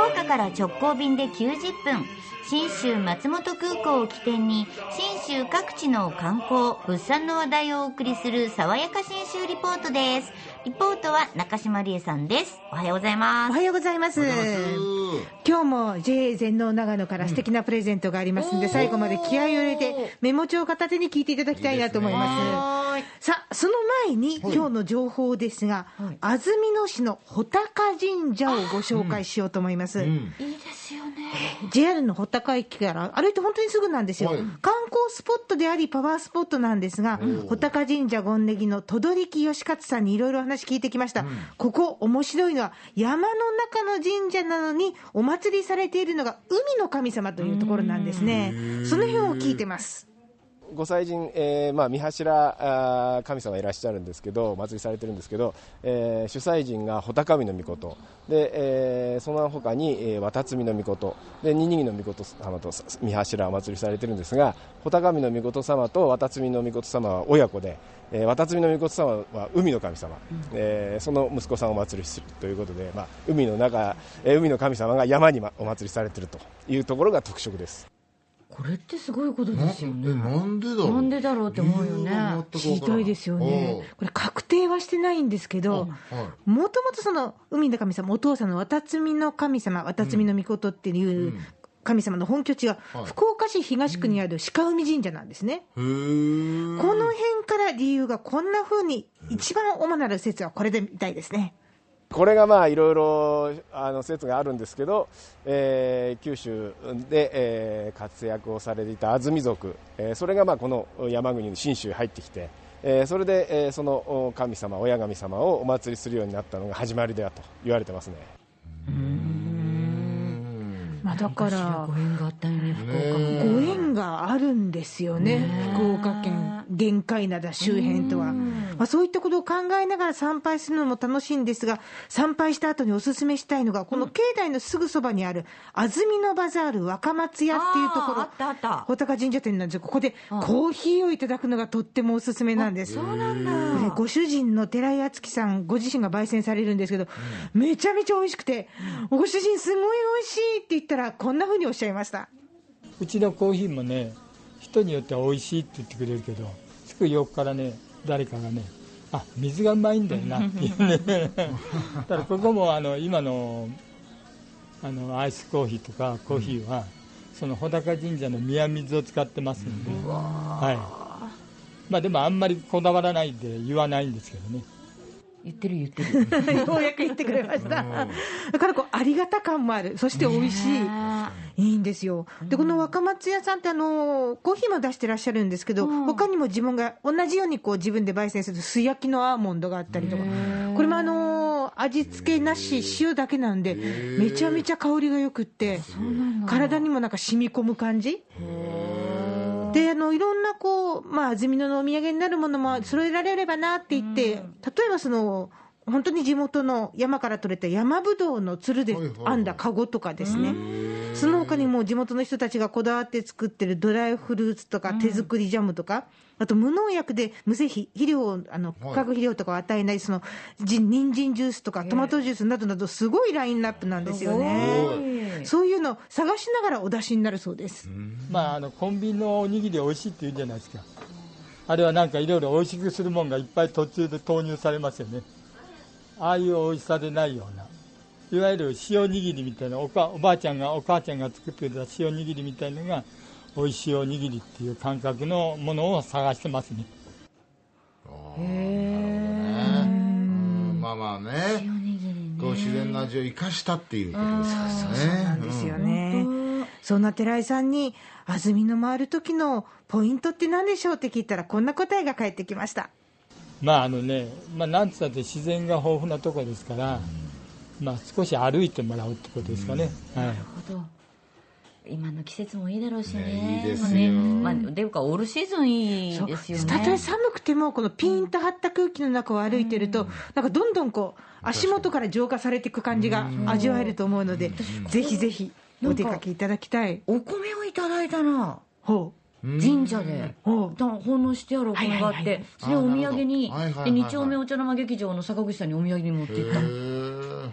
岡から直行便で90分。信州松本空港を起点に信州各地の観光物産の話題をお送りする爽やか信州リポートです。リポートは中島理恵さんです。おはようございます。おはようございます。今日も JA 全農長野から素敵なプレゼントがありますんで、最後まで気合を入れてメモ帳片手に聞いていただきたいなと思いますさあその前に今日の情報ですが、安曇野市の穂高神社をご紹介しようと思います、いいですよね。JR の穂高駅から歩いて本当にすぐなんですよ、はい。観光スポットでありパワースポットなんですが、穂高神社権ネギの戸取義勝さんにいろいろ話聞いてきました、ここ面白いのは山の中の神社なのにお祭りされているのが海の神様というところなんですね。その辺を聞いてますご祭神、えーまあ、三柱神様いらっしゃるんですけど、お祭りされてるんですけど、えー主催神が穂高神の御事。で、えーその他に、えー渡積の御事。で二木の御事様と三柱お祭りされてるんですが穂高神の御事様と渡積の御事様は親子で、えー渡積の御事様は海の神様、えーその息子さんをお祭りするということで、まあ、海の中、えー海の神様が山にまお祭りされてるというところが特色です。これってすごいことなですよね。えなんでだろう？なんでだろうって思うよね。理由が知全くわからん。りたいですよね。これ確定はしてないんですけどもともとその海の神様お父さんの渡積の神様渡積の御事っていう神様の本拠地がはい。福岡市東区にある鹿海神社なんですね、へー。この辺から理由がこんな風に一番主なる説はこれでみたいですねこれがまあいろいろあの説があるんですけど、えー九州で、えー活躍をされていた安住族、えーそれがまあこの山国の信州に入ってきて、えーそれで、えーそのお神様親神様をお祭りするようになったのが始まりだと言われてますね。まあ、だからご縁があったよね福岡があるんですよね、福岡県玄界灘周辺とは、まあ、そういったことを考えながら参拝するのも楽しいんですが参拝した後にお勧めしたいのがこの境内のすぐそばにある安曇野バザール若松屋っていうところ。あーあったあった。穂高神社店なんですよ。ここでコーヒーをいただくのがとってもおすすめなんです。そうなんだ。ご主人の寺井敦樹さんご自身が焙煎されるんですけど、めちゃめちゃ美味しくてご主人すごい美味しいって言ったらこんな風におっしゃいましたうちのコーヒーもね人によっては美味しいって言ってくれるけどすぐ横からね誰かがねあ水がうまいんだよなっていうね。ただここもあの今のあのアイスコーヒーとかコーヒーは、その穂高神社の宮水を使ってますので、はい。まあ、でもあんまりこだわらないで言わないんですけどね言ってる言ってる ようやく言ってくれました。だからこう、ありがた感もある。そして美味しい。いいんですよ。で、この若松屋さんってあの、コーヒーも出してらっしゃるんですけど、他にも自分が同じようにこう自分で焙煎する素焼きのアーモンドがあったりとか、これもあの、味付けなし、塩だけなんで、めちゃめちゃ香りがよくって、体にもなんか染み込む感じ。であのいろんなこう、まあ、安曇野のお土産になるものも揃えられればなって言って、例えばその本当に地元の山から取れた山ぶどうのつるで編んだカゴとかですね、その他にも地元の人たちがこだわって作ってるドライフルーツとか手作りジャムとか、あと無農薬で無施肥、肥料をあの化学肥料とかを与えないそのじ人参ジュースとかトマトジュースなどなど、すごいラインナップなんですよね。そういうのを探しながらお出しになるそうです。まあ、あのコンビニのおにぎり美味しいって言うじゃないですか。あれはなんかいろいろ美味しくするもんがいっぱい途中で投入されますよねああいう美味しさでないようないわゆる塩握りみたいなおかおばあちゃんがお母ちゃんが作ってくれた塩握りみたいなのが美味しいおにぎりっていう感覚のものを探してますね。うんまあまあね。こう自然な味を生かしたっていうことですからねなんですよね。そんな寺井さんに、安曇野回る時のポイントって何でしょうって聞いたら、こんな答えが返ってきました。まああのね、まあ、なんつったって自然が豊富なところですから、まあ、少し歩いてもらうってことですかね、はい、なるほど。今の季節もいいだろうしね。ねいいですよ。ね。まあ、でいうかオールシーズンいいですよね。たとえ寒くても、このピンと張った空気の中を歩いてると、なんかどんどんこう、足元から浄化されていく感じが味わえると思うので、ぜひぜひお出かけいただきたい。お米をいただいたなほ神社で。奉納してあるお米があって。それをお土産に。二丁目お茶の間劇場の坂口さんにお土産に持って行ったへー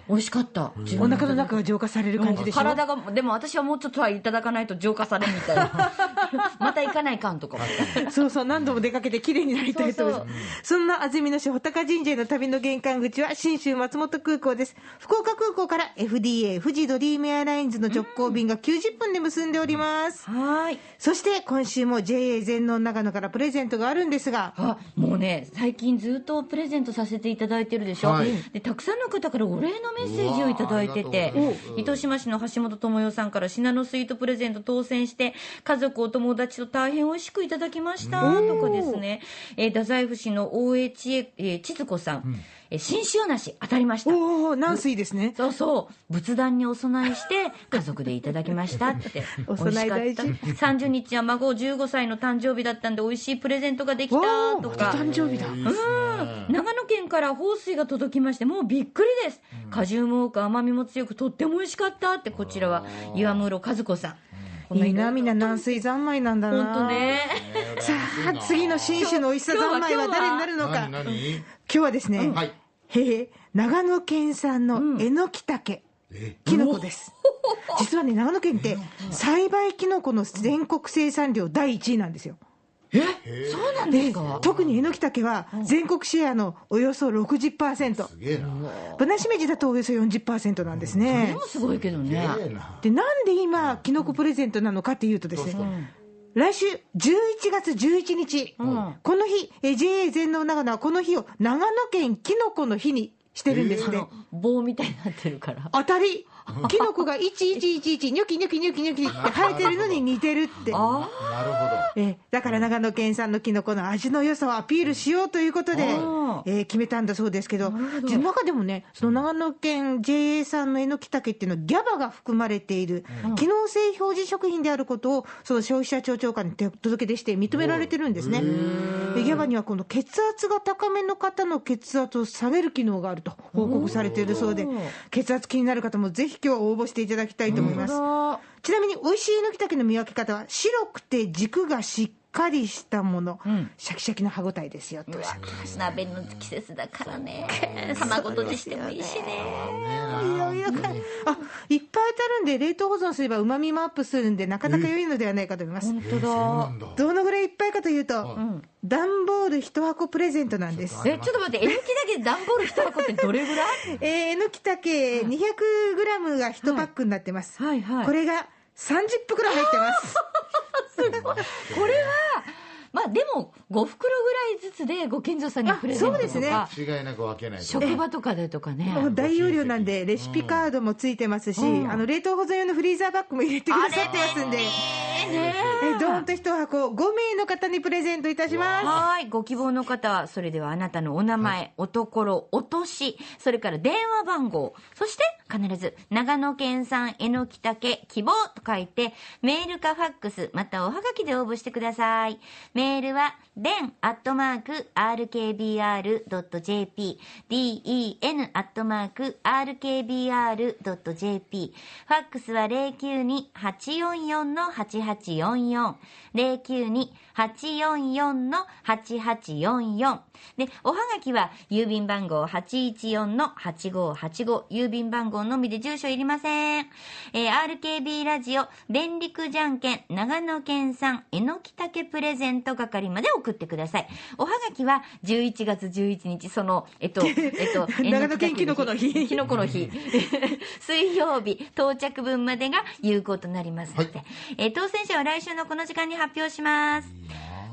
美味しかった。お腹の中が浄化される感じでしょ？体がでも私はもうちょっとはいただかないと浄化されるみたいな。また行かないかんとか。そうそう何度も出かけて綺麗になりたいと思いますそんな安曇野市穂高神社への旅の玄関口は信州松本空港です。福岡空港から FDA 富士ドリームエアラインズの直行便が90分で結んでおります、はい。そして今週も JA 全農長野からプレゼントがあるんですが。あもうね最近ずっとプレゼントさせていただいてるでしょ、はい。でたくさんの方からお礼のメッセージをいただいてて糸島市の橋本智代さんからシナノスイートプレゼント当選して家族お友達と大変美味しくいただきましたとかですね、えー太宰府市の大江千恵、えー千鶴子さん、えー新塩梨当たりました。おお軟水ですね。そうそう。仏壇にお供えして 家族でいただきました。って。お美味しか供えった。大事30日は孫15歳の誕生日だったんで美味しいプレゼントができわたとか。お誕生日だ。いいですね長野県から放水が届きましてもうびっくりです、果汁も多く甘みも強くとっても美味しかったってこちらは岩室和子さん。このいいなみんな軟水三昧なんだな。本当ね。さあ次の新種の美味しさ三昧は誰になるのか。今日はですね、はいへえ長野県産のえのきたけ、えきのこです。実はね、長野県って栽培きのこの全国生産量第1位なんですよ。そうなんですか？特にえのきたけは全国シェアのおよそ60%。すげえな。ぶなしめじだとおよそ40%なんですでねも。すごいけどね。で、なんで今、きのこプレゼントなのかっていうとですね、来週11月11日、この日、え JA 全農長野はこの日を長野県きのこの日にしてるんですね。棒みたいになってるから。当たり キノコが1111ニョキニョキニョキニョキって生えてるのに似てるって。あなるほど。えだから長野県産のキノコの味の良さをアピールしようということで、え決めたんだそうですけど、中でもね、その長野県 JA 産のえのきたけっていうのは、ギャバが含まれている、機能性表示食品であることを、その消費者庁長官に手届け出して認められてるんですね。でギャバにはこの血圧が高めの方の血圧を下げる機能があると報告されているそうで、血圧気になる方もぜひ今日応募していただきたいと思います。ちなみに美味しいえのきたけの見分け方は白くて軸がしっかりしたもの、シャキシャキの歯ごたえですよっておっしゃってまし鍋の季節だからね。卵とじしてもいいしね。たいろいろかあいっぱい当たるんで冷凍保存すればうまみもアップするんでなかなか良いのではないかと思います、本当だ。んだ。どのぐらいいっぱいかというと、段ボール1箱プレゼントなんです。えちょっと待ってえのきだけで段ボール1箱ってどれぐらい？えーえのきたけ 200g が1パックになってます、はいはい。これが30袋入ってますこれはまあでも5袋ぐらいずつでご近所さんにプレゼントとかあそうですね。違いなく分けないと職場とかでとかね。大容量なんでレシピカードもついてますし、うん。あの冷凍保存用のフリーザーバッグも入れてくださってますんで。ねえドーンと1箱5名の方にプレゼントいたします。はい。ご希望の方は、それではあなたのお名前、おところ、お年、それから電話番号、そして必ず、長野県産えのきたけ希望と書いて、メールかファックス、またおはがきで応募してください。メールは、den アットマーク rkbr.jp、den アットマーク rkbr.jp、ファックスは092-844-8844、092-844-8844で、おはがきは郵便番号814-8585郵便番号のみで住所いりません。えー RKB ラジオ便陸じゃんけん長野県産えのきたけプレゼント係まで送ってください。おはがきは11月11日、その、えっと、えっと、長野県きのこの日きのこの日。水曜日到着分までが有効となりますので、えー当選者は来週のこの時間に発表します。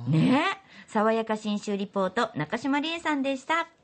ねえ。爽やか新州リポート、中島理恵さんでした。